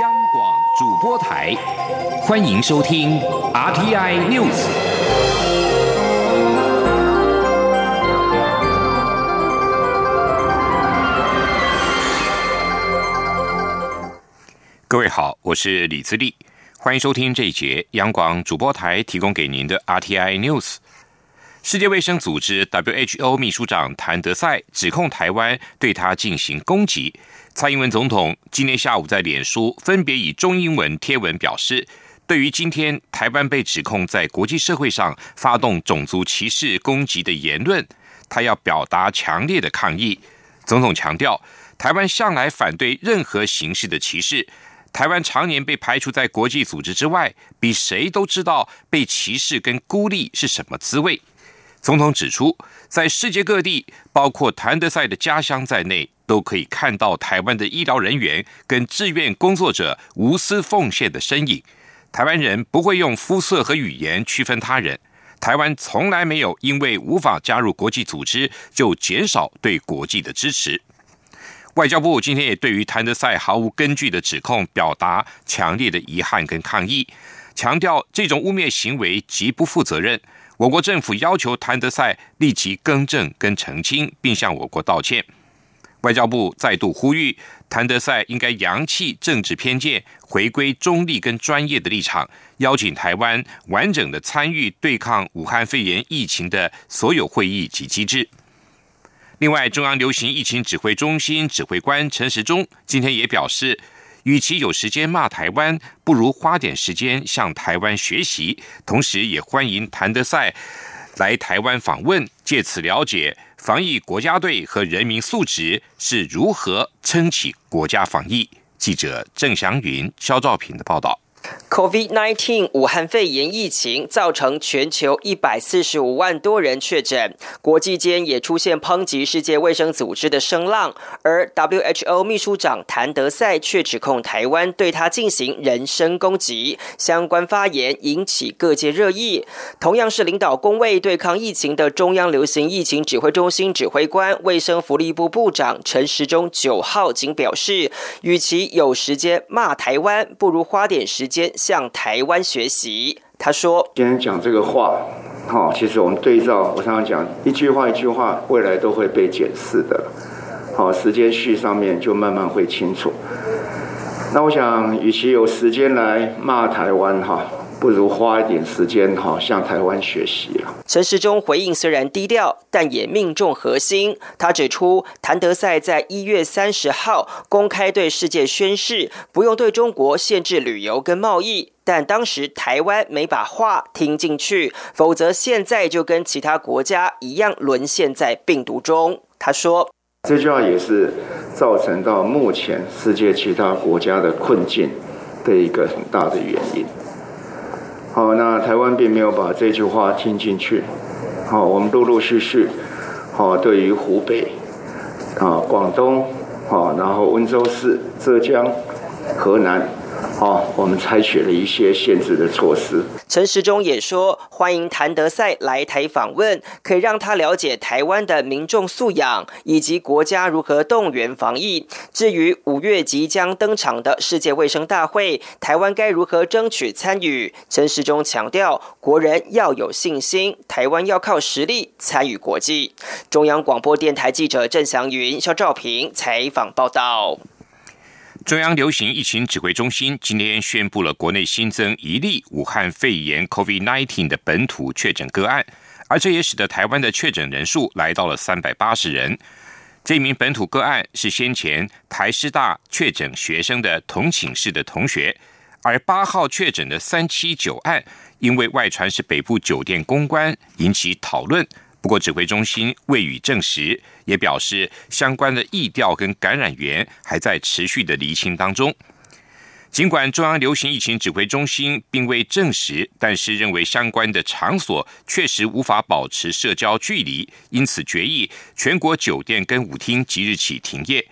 央广主播台，欢迎收听 RTI News。各位好，我是李自立，欢迎收听这一节央广主播台提供给您的 RTI News。世界卫生组织 WHO 秘书长谭德赛指控台湾对他进行攻击。蔡英文总统今天下午在脸书分别以中英文贴文表示，对于今天台湾被指控在国际社会上发动种族歧视攻击的言论，他要表达强烈的抗议。总统强调，台湾向来反对任何形式的歧视。台湾常年被排除在国际组织之外，比谁都知道被歧视跟孤立是什么滋味。总统指出，在世界各地，包括谭德赛的家乡在内，都可以看到台湾的医疗人员跟志愿工作者无私奉献的身影。台湾人不会用肤色和语言区分他人。台湾从来没有因为无法加入国际组织就减少对国际的支持。外交部今天也对于谭德赛毫无根据的指控表达强烈的遗憾跟抗议，强调这种污蔑行为极不负责任。我国政府要求谭德赛立即更正跟澄清，并向我国道歉。外交部再度呼吁谭德赛应该扬弃政治偏见，回归中立跟专业的立场，邀请台湾完整的参与对抗武汉肺炎疫情的所有会议及机制。另外，中央流行疫情指挥中心指挥官陈时中今天也表示。与其有时间骂台湾，不如花点时间向台湾学习。同时，也欢迎谭德赛来台湾访问，借此了解防疫国家队和人民素质是如何撑起国家防疫。记者郑祥云、肖兆平的报道。COVID-19 武汉肺炎疫情造成全球一百四十五万多人确诊，国际间也出现抨击世界卫生组织的声浪，而 WHO 秘书长谭德赛却指控台湾对他进行人身攻击，相关发言引起各界热议。同样是领导工位对抗疫情的中央流行疫情指挥中心指挥官、卫生福利部部长陈时中九号仅表示，与其有时间骂台湾，不如花点时间。向台湾学习，他说：“今天讲这个话，好，其实我们对照，我常常讲一句话一句话，未来都会被检视的，好，时间序上面就慢慢会清楚。那我想，与其有时间来骂台湾，哈。”不如花一点时间哈，向台湾学习了。陈时中回应虽然低调，但也命中核心。他指出，谭德赛在一月三十号公开对世界宣誓，不用对中国限制旅游跟贸易，但当时台湾没把话听进去，否则现在就跟其他国家一样沦陷在病毒中。他说，这句话也是造成到目前世界其他国家的困境的一个很大的原因。好，那台湾并没有把这句话听进去。好，我们陆陆续续，好，对于湖北、啊广东、啊，然后温州市、浙江、河南。好，我们采取了一些限制的措施。陈时中也说，欢迎谭德赛来台访问，可以让他了解台湾的民众素养以及国家如何动员防疫。至于五月即将登场的世界卫生大会，台湾该如何争取参与？陈时中强调，国人要有信心，台湾要靠实力参与国际。中央广播电台记者郑祥云、肖兆平采访报道。中央流行疫情指挥中心今天宣布了国内新增一例武汉肺炎 （COVID-19） 的本土确诊个案，而这也使得台湾的确诊人数来到了三百八十人。这名本土个案是先前台师大确诊学生的同寝室的同学，而八号确诊的三七九案，因为外传是北部酒店公关，引起讨论。不过，指挥中心未予证实，也表示相关的疫调跟感染源还在持续的厘清当中。尽管中央流行疫情指挥中心并未证实，但是认为相关的场所确实无法保持社交距离，因此决议全国酒店跟舞厅即日起停业。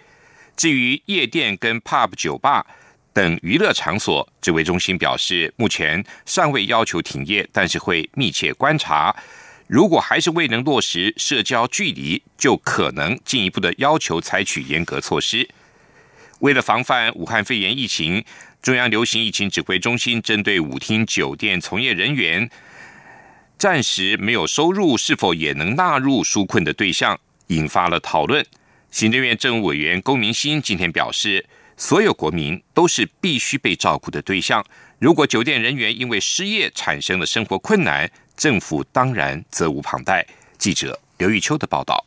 至于夜店跟 pub 酒吧等娱乐场所，指挥中心表示目前尚未要求停业，但是会密切观察。如果还是未能落实社交距离，就可能进一步的要求采取严格措施。为了防范武汉肺炎疫情，中央流行疫情指挥中心针对舞厅酒店从业人员暂时没有收入，是否也能纳入纾困的对象，引发了讨论。行政院政务委员龚明鑫今天表示，所有国民都是必须被照顾的对象。如果酒店人员因为失业产生了生活困难，政府当然责无旁贷。记者刘玉秋的报道。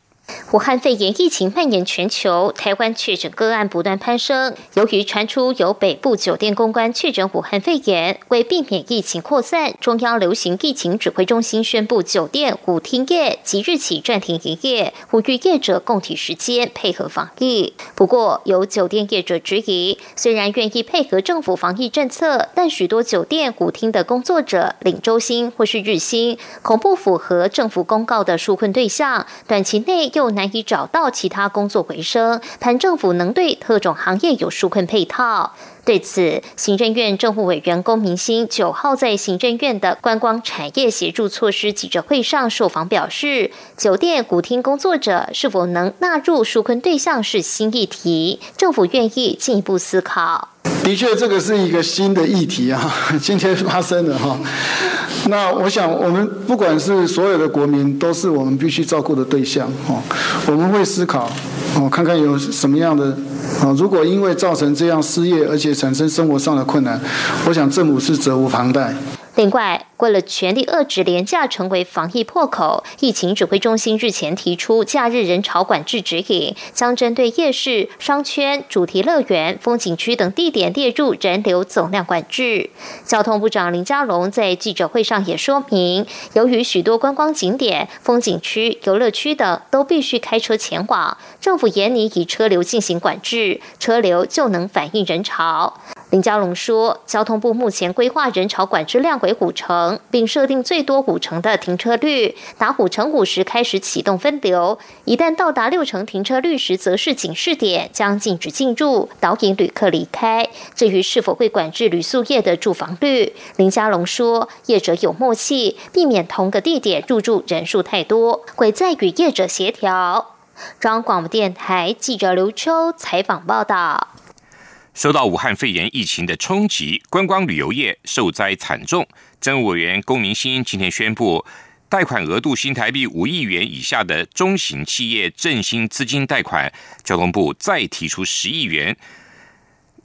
武汉肺炎疫情蔓延全球，台湾确诊个案不断攀升。由于传出有北部酒店公关确诊武汉肺炎，为避免疫情扩散，中央流行疫情指挥中心宣布酒店舞厅业即日起暂停营业，呼吁业者共体时间配合防疫。不过，有酒店业者质疑，虽然愿意配合政府防疫政策，但许多酒店舞厅的工作者领周薪或是日薪，恐不符合政府公告的纾困对象，短期内。又难以找到其他工作回升，盼政府能对特种行业有纾困配套。对此，行政院政务委员龚明星九号在行政院的观光产业协助措施记者会上受访表示，酒店古厅工作者是否能纳入纾困对象是新议题，政府愿意进一步思考。的确，这个是一个新的议题啊，今天发生的哈。那我想，我们不管是所有的国民，都是我们必须照顾的对象哦。我们会思考，哦，看看有什么样的啊，如果因为造成这样失业，而且产生生活上的困难，我想政府是责无旁贷。另外，为了全力遏制廉价成为防疫破口，疫情指挥中心日前提出假日人潮管制指引，将针对夜市、商圈、主题乐园、风景区等地点列入人流总量管制。交通部长林佳龙在记者会上也说明，由于许多观光景点、风景区、游乐区等都必须开车前往，政府严拟以车流进行管制，车流就能反映人潮。林佳龙说，交通部目前规划人潮管制量为五成，并设定最多五成的停车率，达五成五时开始启动分流。一旦到达六成停车率时，则是警示点，将禁止进入，导引旅客离开。至于是否会管制旅宿业的住房率，林家龙说，业者有默契，避免同个地点入住人数太多，会再与业者协调。中央广播电台记者刘秋采访报道。受到武汉肺炎疫情的冲击，观光旅游业受灾惨重。政务委员龚明鑫今天宣布，贷款额度新台币五亿元以下的中型企业振兴资金贷款，交通部再提出十亿元，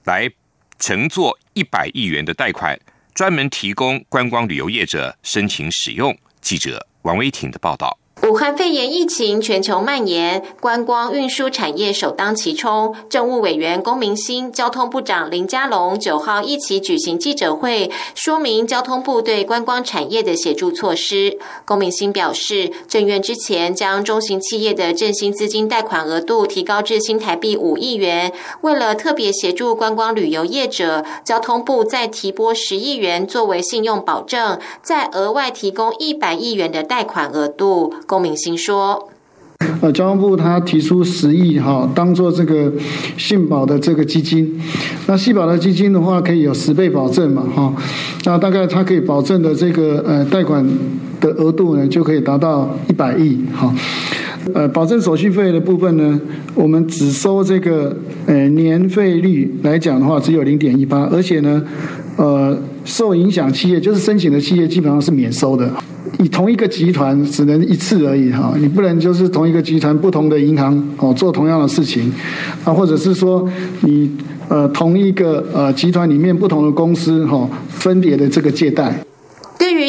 来乘坐一百亿元的贷款，专门提供观光旅游业者申请使用。记者王威婷的报道。武汉肺炎疫情全球蔓延，观光运输产业首当其冲。政务委员龚明鑫、交通部长林佳龙九号一起举行记者会，说明交通部对观光产业的协助措施。龚明鑫表示，政院之前将中型企业的振兴资金贷款额度提高至新台币五亿元，为了特别协助观光旅游业者，交通部再提拨十亿元作为信用保证，再额外提供一百亿元的贷款额度。龚明鑫说：“呃，交通部他提出十亿哈，当做这个信保的这个基金。那信保的基金的话，可以有十倍保证嘛哈。那大概它可以保证的这个呃贷款的额度呢，就可以达到一百亿哈。呃，保证手续费的部分呢，我们只收这个呃年费率来讲的话，只有零点一八，而且呢，呃，受影响企业就是申请的企业基本上是免收的。”你同一个集团只能一次而已哈，你不能就是同一个集团不同的银行哦做同样的事情，啊，或者是说你呃同一个呃集团里面不同的公司哈分别的这个借贷。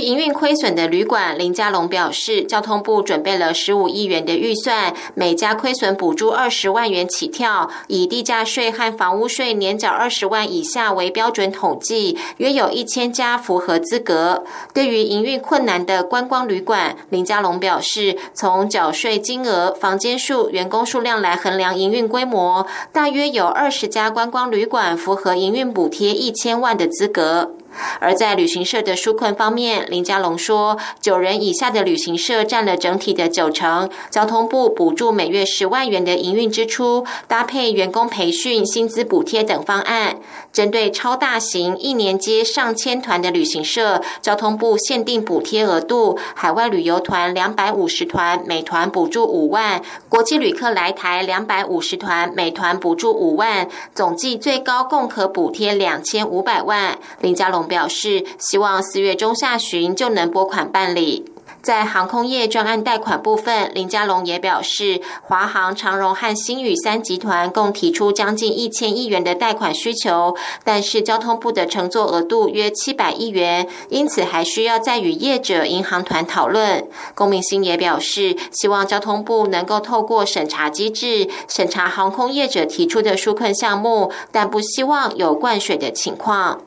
营运亏损的旅馆，林佳龙表示，交通部准备了十五亿元的预算，每家亏损补助二十万元起跳，以地价税和房屋税年缴二十万以下为标准统计，约有一千家符合资格。对于营运困难的观光旅馆，林佳龙表示，从缴税金额、房间数、员工数量来衡量营运规模，大约有二十家观光旅馆符合营运补贴一千万的资格。而在旅行社的纾困方面，林家龙说，九人以下的旅行社占了整体的九成。交通部补助每月十万元的营运支出，搭配员工培训、薪资补贴等方案。针对超大型一年接上千团的旅行社，交通部限定补贴额度：海外旅游团两百五十团，每团补助五万；国际旅客来台两百五十团，每团补助五万，总计最高共可补贴两千五百万。林佳龙表示，希望四月中下旬就能拨款办理。在航空业专案贷款部分，林佳龙也表示，华航、长荣和新宇三集团共提出将近一千亿元的贷款需求，但是交通部的乘坐额度约七百亿元，因此还需要再与业者、银行团讨论。龚明鑫也表示，希望交通部能够透过审查机制审查航空业者提出的纾困项目，但不希望有灌水的情况。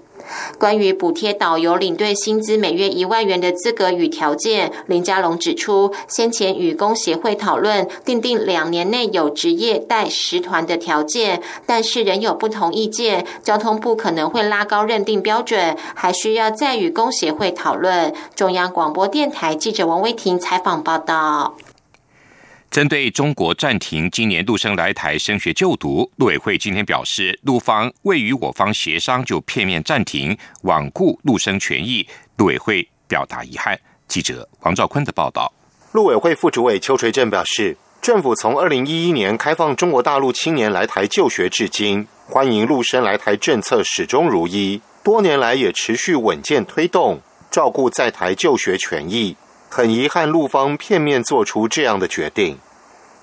关于补贴导游领队薪资每月一万元的资格与条件，林佳龙指出，先前与工协会讨论，定定两年内有职业带十团的条件，但是仍有不同意见，交通部可能会拉高认定标准，还需要再与工协会讨论。中央广播电台记者王威婷采访报道。针对中国暂停今年陆生来台升学就读，陆委会今天表示，陆方未与我方协商就片面暂停，罔顾陆生权益，陆委会表达遗憾。记者王兆坤的报道。陆委会副主委邱垂正表示，政府从二零一一年开放中国大陆青年来台就学至今，欢迎陆生来台政策始终如一，多年来也持续稳健推动，照顾在台就学权益。很遗憾，陆方片面做出这样的决定。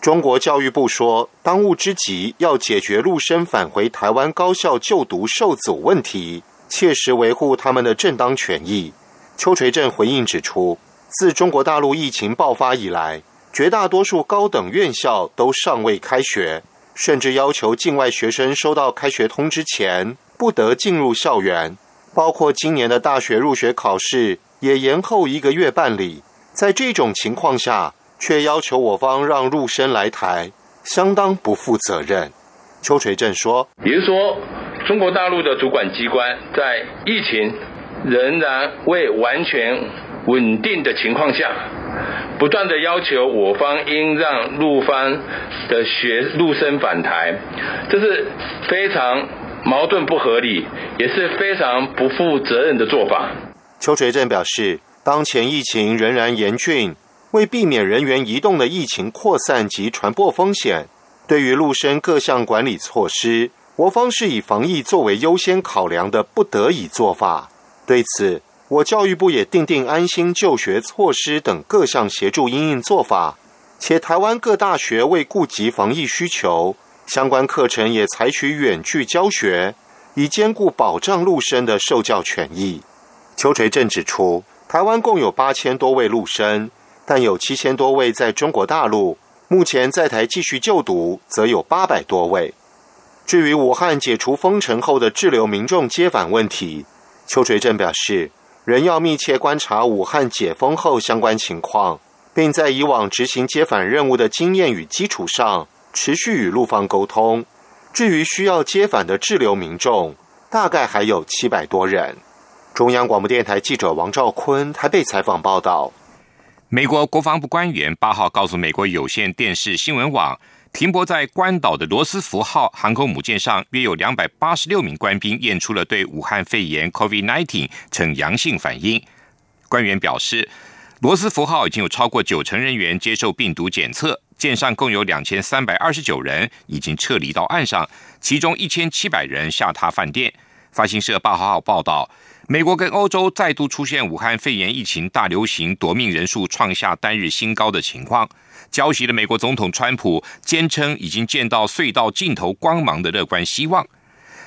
中国教育部说，当务之急要解决陆生返回台湾高校就读受阻问题，切实维护他们的正当权益。邱垂正回应指出，自中国大陆疫情爆发以来，绝大多数高等院校都尚未开学，甚至要求境外学生收到开学通知前不得进入校园。包括今年的大学入学考试也延后一个月办理。在这种情况下，却要求我方让陆生来台，相当不负责任。邱垂正说：“也就是说，中国大陆的主管机关在疫情仍然未完全稳定的情况下，不断的要求我方应让陆方的学陆生返台，这是非常矛盾不合理，也是非常不负责任的做法。”邱垂正表示。当前疫情仍然严峻，为避免人员移动的疫情扩散及传播风险，对于陆生各项管理措施，我方是以防疫作为优先考量的不得已做法。对此，我教育部也订定安心就学措施等各项协助应应做法，且台湾各大学为顾及防疫需求，相关课程也采取远距教学，以兼顾保障陆生的受教权益。邱垂正指出。台湾共有八千多位陆生，但有七千多位在中国大陆。目前在台继续就读，则有八百多位。至于武汉解除封城后的滞留民众接返问题，邱垂正表示，仍要密切观察武汉解封后相关情况，并在以往执行接返任务的经验与基础上，持续与陆方沟通。至于需要接返的滞留民众，大概还有七百多人。中央广播电台记者王兆坤台北采访报道：美国国防部官员八号告诉美国有线电视新闻网，停泊在关岛的罗斯福号航空母舰上约有两百八十六名官兵验出了对武汉肺炎 （COVID-19） 呈阳性反应。官员表示，罗斯福号已经有超过九成人员接受病毒检测，舰上共有两千三百二十九人已经撤离到岸上，其中一千七百人下榻饭店。发行社八号报道。美国跟欧洲再度出现武汉肺炎疫情大流行，夺命人数创下单日新高的情况，焦急的美国总统川普坚称已经见到隧道尽头光芒的乐观希望。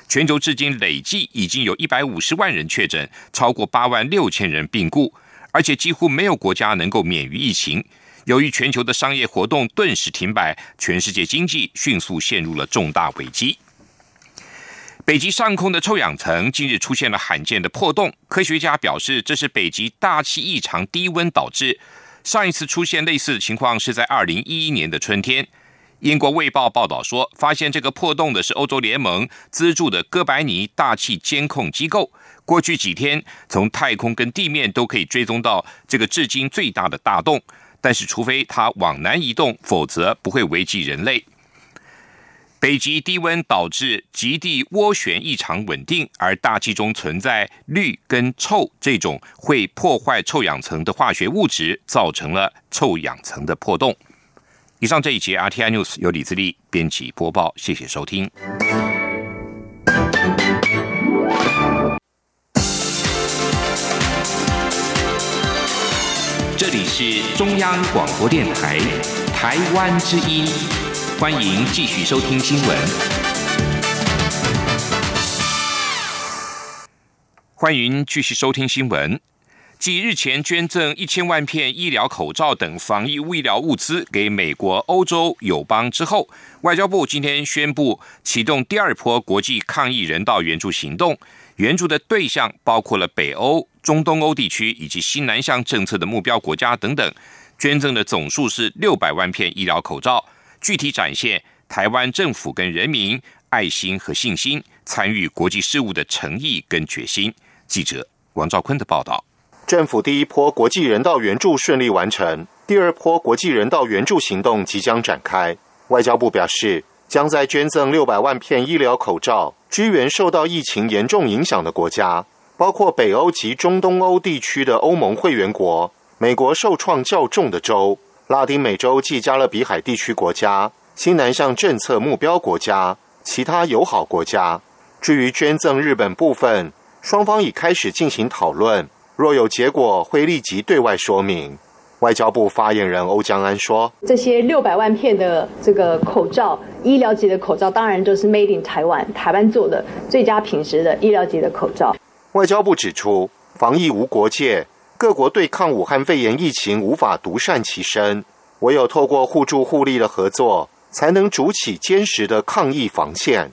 全球至今累计已经有一百五十万人确诊，超过八万六千人病故，而且几乎没有国家能够免于疫情。由于全球的商业活动顿时停摆，全世界经济迅速陷入了重大危机。北极上空的臭氧层近日出现了罕见的破洞，科学家表示，这是北极大气异常低温导致。上一次出现类似的情况是在二零一一年的春天。英国《卫报》报道说，发现这个破洞的是欧洲联盟资助的哥白尼大气监控机构。过去几天，从太空跟地面都可以追踪到这个至今最大的大洞，但是除非它往南移动，否则不会危及人类。北极低温导致极地涡旋异常稳定，而大气中存在氯跟臭这种会破坏臭氧层的化学物质，造成了臭氧层的破洞。以上这一节 RTI News 由李自力编辑播报，谢谢收听。这里是中央广播电台台湾之音，欢迎继续收听新闻。欢迎继续收听新闻。继日前捐赠一千万片医疗口罩等防疫医疗物资给美国、欧洲友邦之后，外交部今天宣布启动第二波国际抗疫人道援助行动。援助的对象包括了北欧、中东欧地区以及新南向政策的目标国家等等，捐赠的总数是六百万片医疗口罩，具体展现台湾政府跟人民爱心和信心，参与国际事务的诚意跟决心。记者王兆坤的报道：政府第一波国际人道援助顺利完成，第二波国际人道援助行动即将展开。外交部表示。将在捐赠六百万片医疗口罩，支援受到疫情严重影响的国家，包括北欧及中东欧地区的欧盟会员国、美国受创较重的州、拉丁美洲及加勒比海地区国家、新南向政策目标国家、其他友好国家。至于捐赠日本部分，双方已开始进行讨论，若有结果会立即对外说明。外交部发言人欧江安说：“这些六百万片的这个口罩，医疗级的口罩，当然都是 Made in 台湾，台湾做的最佳品质的医疗级的口罩。”外交部指出，防疫无国界，各国对抗武汉肺炎疫情无法独善其身，唯有透过互助互利的合作，才能筑起坚实的抗疫防线。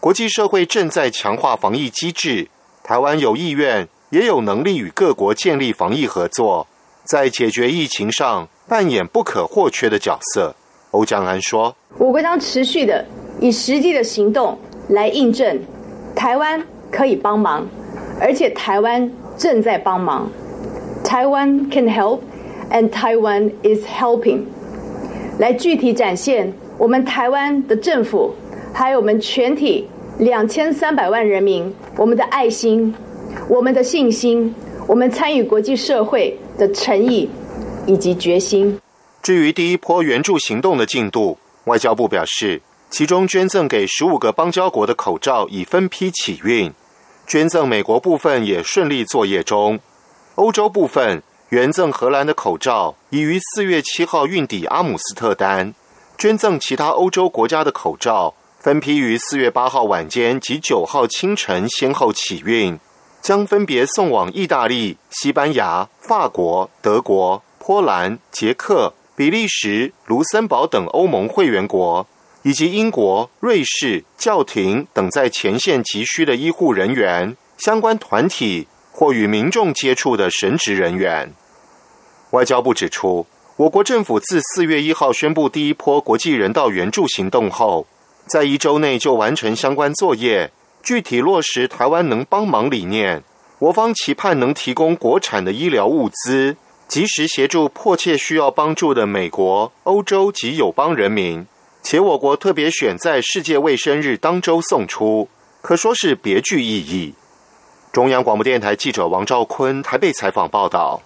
国际社会正在强化防疫机制，台湾有意愿，也有能力与各国建立防疫合作。在解决疫情上扮演不可或缺的角色，欧江安说：“我国将持续的以实际的行动来印证，台湾可以帮忙，而且台湾正在帮忙。台湾 can help and Taiwan is helping，来具体展现我们台湾的政府，还有我们全体两千三百万人民，我们的爱心，我们的信心，我们参与国际社会。”的诚意以及决心。至于第一波援助行动的进度，外交部表示，其中捐赠给十五个邦交国的口罩已分批起运，捐赠美国部分也顺利作业中。欧洲部分援赠荷兰的口罩已于四月七号运抵阿姆斯特丹，捐赠其他欧洲国家的口罩分批于四月八号晚间及九号清晨先后起运。将分别送往意大利、西班牙、法国、德国、波兰、捷克、比利时、卢森堡等欧盟会员国，以及英国、瑞士、教廷等在前线急需的医护人员、相关团体或与民众接触的神职人员。外交部指出，我国政府自四月一号宣布第一波国际人道援助行动后，在一周内就完成相关作业。具体落实台湾能帮忙理念，我方期盼能提供国产的医疗物资，及时协助迫切需要帮助的美国、欧洲及友邦人民。且我国特别选在世界卫生日当周送出，可说是别具意义。中央广播电台记者王兆坤台北采访报道。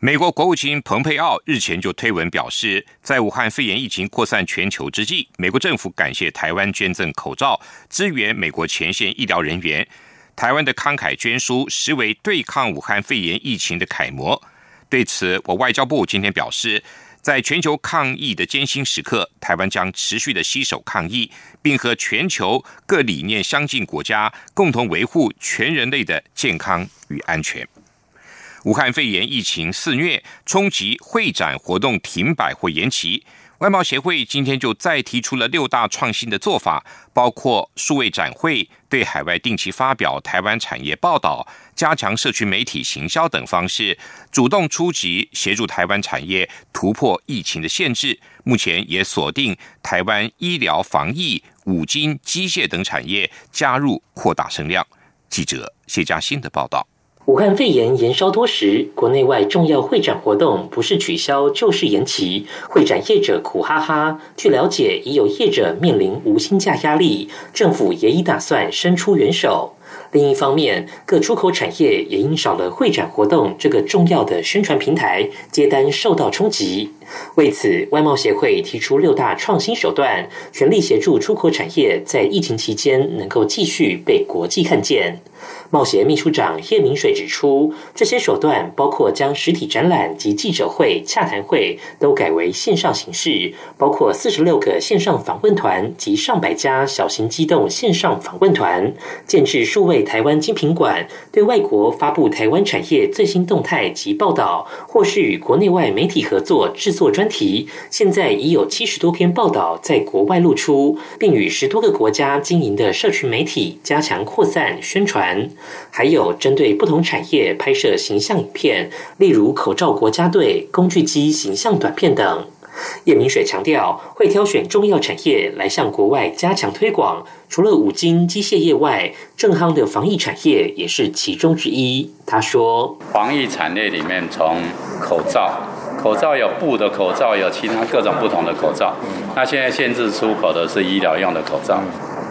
美国国务卿蓬佩奥日前就推文表示，在武汉肺炎疫情扩散全球之际，美国政府感谢台湾捐赠口罩，支援美国前线医疗人员。台湾的慷慨捐书，实为对抗武汉肺炎疫情的楷模。对此，我外交部今天表示，在全球抗疫的艰辛时刻，台湾将持续的携手抗疫，并和全球各理念相近国家共同维护全人类的健康与安全。武汉肺炎疫情肆虐，冲击会展活动停摆或延期。外贸协会今天就再提出了六大创新的做法，包括数位展会、对海外定期发表台湾产业报道、加强社区媒体行销等方式，主动出击协助台湾产业突破疫情的限制。目前也锁定台湾医疗、防疫、五金、机械等产业，加入扩大声量。记者谢嘉欣的报道。武汉肺炎延烧多时，国内外重要会展活动不是取消就是延期，会展业者苦哈哈。据了解，已有业者面临无薪假压力，政府也已打算伸出援手。另一方面，各出口产业也因少了会展活动这个重要的宣传平台，接单受到冲击。为此，外贸协会提出六大创新手段，全力协助出口产业在疫情期间能够继续被国际看见。贸协秘书长叶明水指出，这些手段包括将实体展览及记者会、洽谈会都改为线上形式，包括四十六个线上访问团及上百家小型机动线上访问团，建制数位台湾精品馆，对外国发布台湾产业最新动态及报道，或是与国内外媒体合作制作专题。现在已有七十多篇报道在国外露出，并与十多个国家经营的社群媒体加强扩散宣传。还有针对不同产业拍摄形象影片，例如口罩国家队、工具机形象短片等。叶明水强调，会挑选重要产业来向国外加强推广。除了五金机械业外，正夯的防疫产业也是其中之一。他说，防疫产业里面，从口罩，口罩有布的口罩，有其他各种不同的口罩。那现在限制出口的是医疗用的口罩。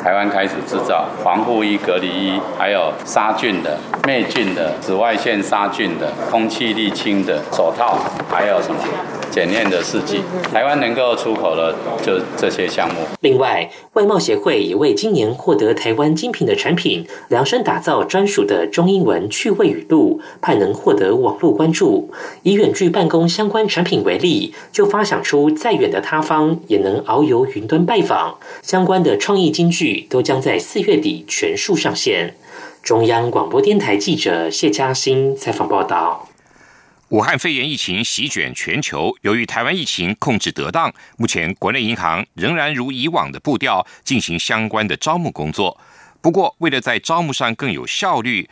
台湾开始制造防护衣、隔离衣，还有杀菌的、灭菌的、紫外线杀菌的、空气沥青的手套，还有什么？检验的试剂，台湾能够出口的就这些项目。另外，外贸协会也为今年获得台湾精品的产品量身打造专属的中英文趣味语录，盼能获得网络关注。以远距办公相关产品为例，就发想出再远的他方也能遨游云端拜访。相关的创意金句都将在四月底全数上线。中央广播电台记者谢嘉欣采访报道。武汉肺炎疫情席卷全球，由于台湾疫情控制得当，目前国内银行仍然如以往的步调进行相关的招募工作。不过，为了在招募上更有效率，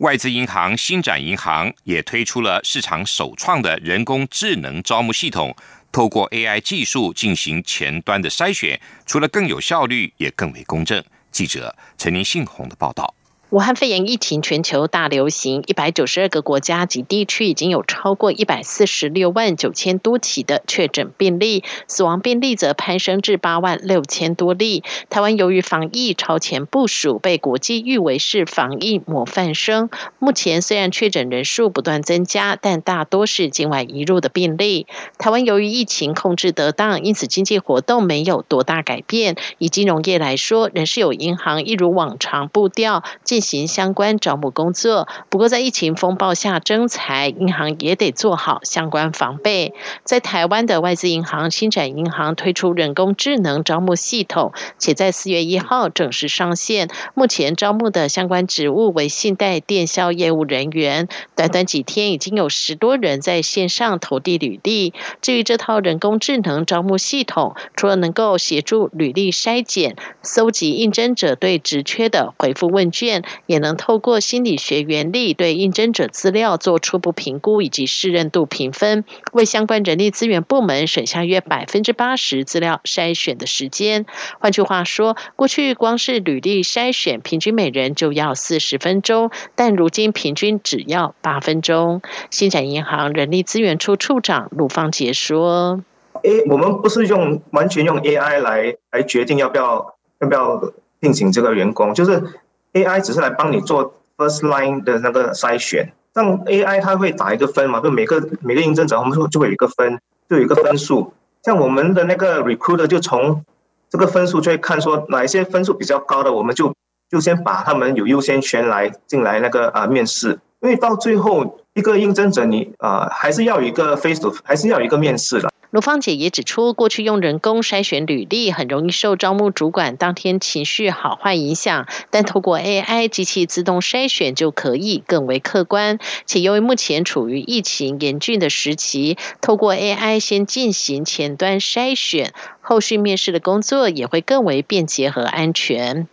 外资银行新展银行也推出了市场首创的人工智能招募系统，透过 AI 技术进行前端的筛选，除了更有效率，也更为公正。记者陈林信宏的报道。武汉肺炎疫情全球大流行，一百九十二个国家及地区已经有超过一百四十六万九千多起的确诊病例，死亡病例则攀升至八万六千多例。台湾由于防疫超前部署，被国际誉为是防疫模范生。目前虽然确诊人数不断增加，但大多是境外移入的病例。台湾由于疫情控制得当，因此经济活动没有多大改变。以金融业来说，仍是有银行一如往常步调进。行相关招募工作，不过在疫情风暴下征才，银行也得做好相关防备。在台湾的外资银行新展银行推出人工智能招募系统，且在四月一号正式上线。目前招募的相关职务为信贷电销业务人员，短短几天已经有十多人在线上投递履历。至于这套人工智能招募系统，除了能够协助履历筛检、搜集应征者对职缺的回复问卷。也能透过心理学原理对应征者资料做初步评估以及适任度评分，为相关人力资源部门省下约百分之八十资料筛选的时间。换句话说，过去光是履历筛选，平均每人就要四十分钟，但如今平均只要八分钟。新展银行人力资源处处长鲁方杰说：“A，我们不是用完全用 AI 来来决定要不要要不要聘请这个员工，就是。” AI 只是来帮你做 first line 的那个筛选，像 AI 它会打一个分嘛，就每个每个应征者，我们说就会有一个分，就有一个分数。像我们的那个 recruiter 就从这个分数就会看说哪一些分数比较高的，我们就就先把他们有优先权来进来那个啊面试，因为到最后一个应征者你啊还是要一个 face to 还是要一个面试的。卢芳姐也指出，过去用人工筛选履历，很容易受招募主管当天情绪好坏影响。但透过 AI 机器自动筛选，就可以更为客观。且由于目前处于疫情严峻的时期，透过 AI 先进行前端筛选，后续面试的工作也会更为便捷和安全。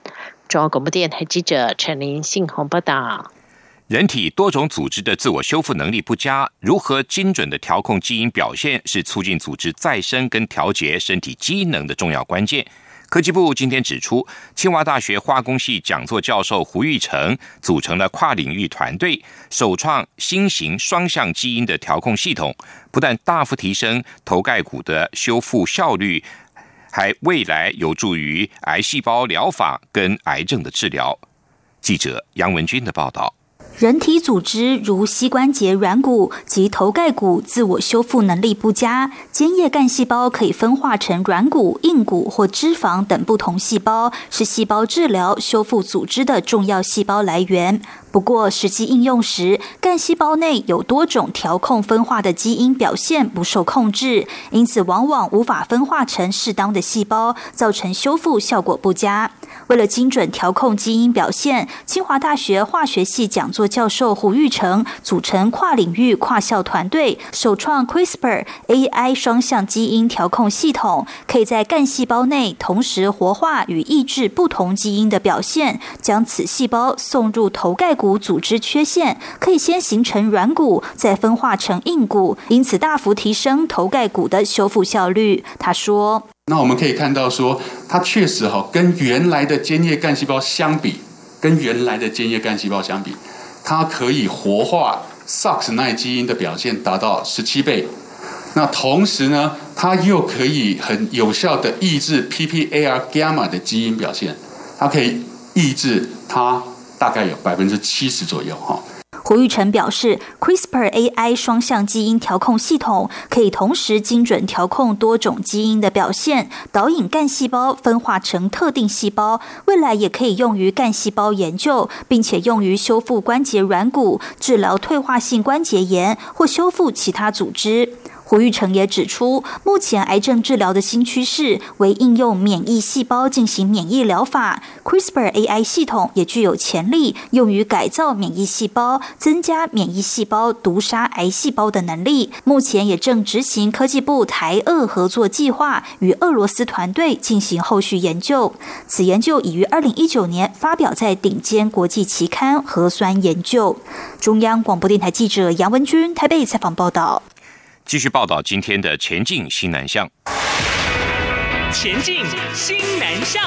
中央广播电台记者陈琳信鸿报道。人体多种组织的自我修复能力不佳，如何精准的调控基因表现，是促进组织再生跟调节身体机能的重要关键。科技部今天指出，清华大学化工系讲座教授胡玉成组成了跨领域团队，首创新型双向基因的调控系统，不但大幅提升头盖骨的修复效率，还未来有助于癌细胞疗法跟癌症的治疗。记者杨文军的报道。人体组织如膝关节软骨及头盖骨自我修复能力不佳，间叶干细胞可以分化成软骨、硬骨或脂肪等不同细胞，是细胞治疗修复组织的重要细胞来源。不过，实际应用时，干细胞内有多种调控分化的基因表现不受控制，因此往往无法分化成适当的细胞，造成修复效果不佳。为了精准调控基因表现，清华大学化学系讲座教授胡玉成组成跨领域跨校团队，首创 CRISPR AI 双向基因调控系统，可以在干细胞内同时活化与抑制不同基因的表现，将此细胞送入头盖骨组织缺陷，可以先形成软骨，再分化成硬骨，因此大幅提升头盖骨的修复效率。他说。那我们可以看到，说它确实哈，跟原来的间叶干细胞相比，跟原来的间叶干细胞相比，它可以活化 SOX 耐基因的表现达到十七倍。那同时呢，它又可以很有效的抑制 PPAR gamma 的基因表现，它可以抑制它大概有百分之七十左右哈。胡玉成表示，CRISPR AI 双向基因调控系统可以同时精准调控多种基因的表现，导引干细胞分化成特定细胞。未来也可以用于干细胞研究，并且用于修复关节软骨、治疗退化性关节炎或修复其他组织。胡玉成也指出，目前癌症治疗的新趋势为应用免疫细胞进行免疫疗法，CRISPR AI 系统也具有潜力用于改造免疫细胞，增加免疫细胞毒杀癌细胞的能力。目前也正执行科技部台俄合作计划，与俄罗斯团队进行后续研究。此研究已于二零一九年发表在顶尖国际期刊《核酸研究》。中央广播电台记者杨文君台北采访报道。继续报道今天的前进新南向。前进新南向。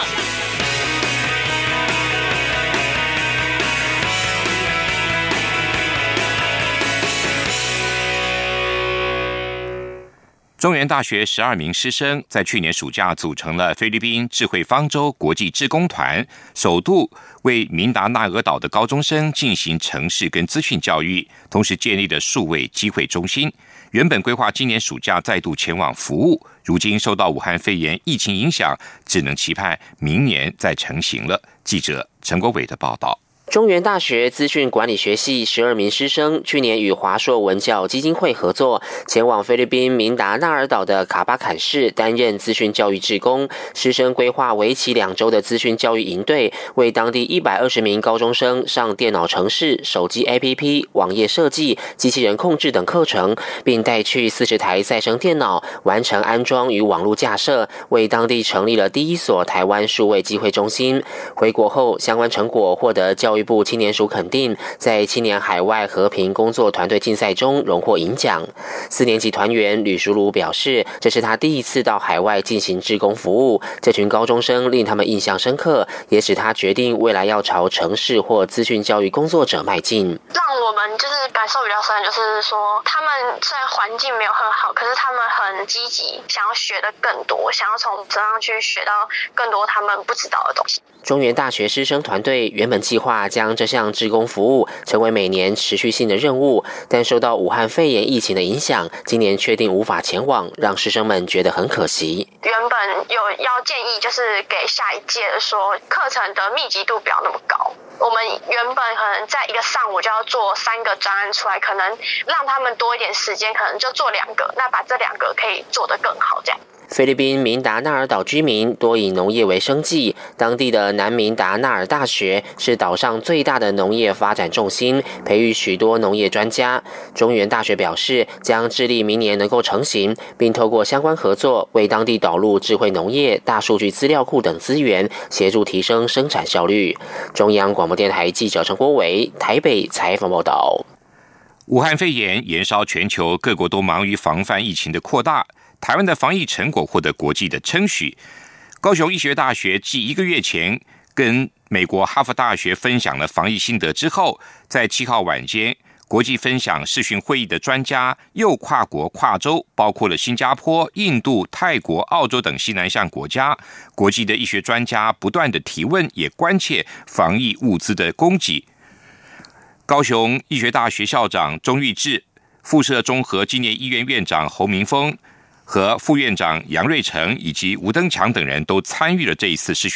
中原大学十二名师生在去年暑假组成了菲律宾智慧方舟国际志工团，首度为明达纳俄岛的高中生进行城市跟资讯教育，同时建立了数位机会中心。原本规划今年暑假再度前往服务，如今受到武汉肺炎疫情影响，只能期盼明年再成型了。记者陈国伟的报道。中原大学资讯管理学系十二名师生去年与华硕文教基金会合作，前往菲律宾明达纳尔岛的卡巴坎市担任资讯教育志工。师生规划为期两周的资讯教育营队，为当地一百二十名高中生上电脑程式、手机 APP、网页设计、机器人控制等课程，并带去四十台再生电脑，完成安装与网络架设，为当地成立了第一所台湾数位机会中心。回国后，相关成果获得教育。部青年署肯定，在青年海外和平工作团队竞赛中荣获银奖。四年级团员吕淑如表示，这是他第一次到海外进行志工服务，这群高中生令他们印象深刻，也使他决定未来要朝城市或资讯教育工作者迈进。让我们就是感受比较深，就是说他们虽然环境没有很好，可是他们很积极，想要学的更多，想要从身上去学到更多他们不知道的东西。中原大学师生团队原本计划将这项志工服务成为每年持续性的任务，但受到武汉肺炎疫情的影响，今年确定无法前往，让师生们觉得很可惜。原本有要建议，就是给下一届说，课程的密集度不要那么高。我们原本可能在一个上午就要做三个专案出来，可能让他们多一点时间，可能就做两个，那把这两个可以做得更好，这样。菲律宾明达纳尔岛居民多以农业为生计，当地的南明达纳尔大学是岛上最大的农业发展重心，培育许多农业专家。中原大学表示，将致力明年能够成型，并透过相关合作，为当地导入智慧农业、大数据资料库等资源，协助提升生产效率。中央广。播电台记者陈国伟台北采访报道。武汉肺炎延烧全球，各国都忙于防范疫情的扩大。台湾的防疫成果获得国际的称许。高雄医学大学继一个月前跟美国哈佛大学分享了防疫心得之后，在七号晚间，国际分享视讯会议的专家又跨国跨州，包括了新加坡、印度、泰国、澳洲等西南向国家。国际的医学专家不断的提问，也关切防疫物资的供给。高雄医学大学校长钟玉志、附设综合纪念医院院长侯明峰和副院长杨瑞成以及吴登强等人都参与了这一次试训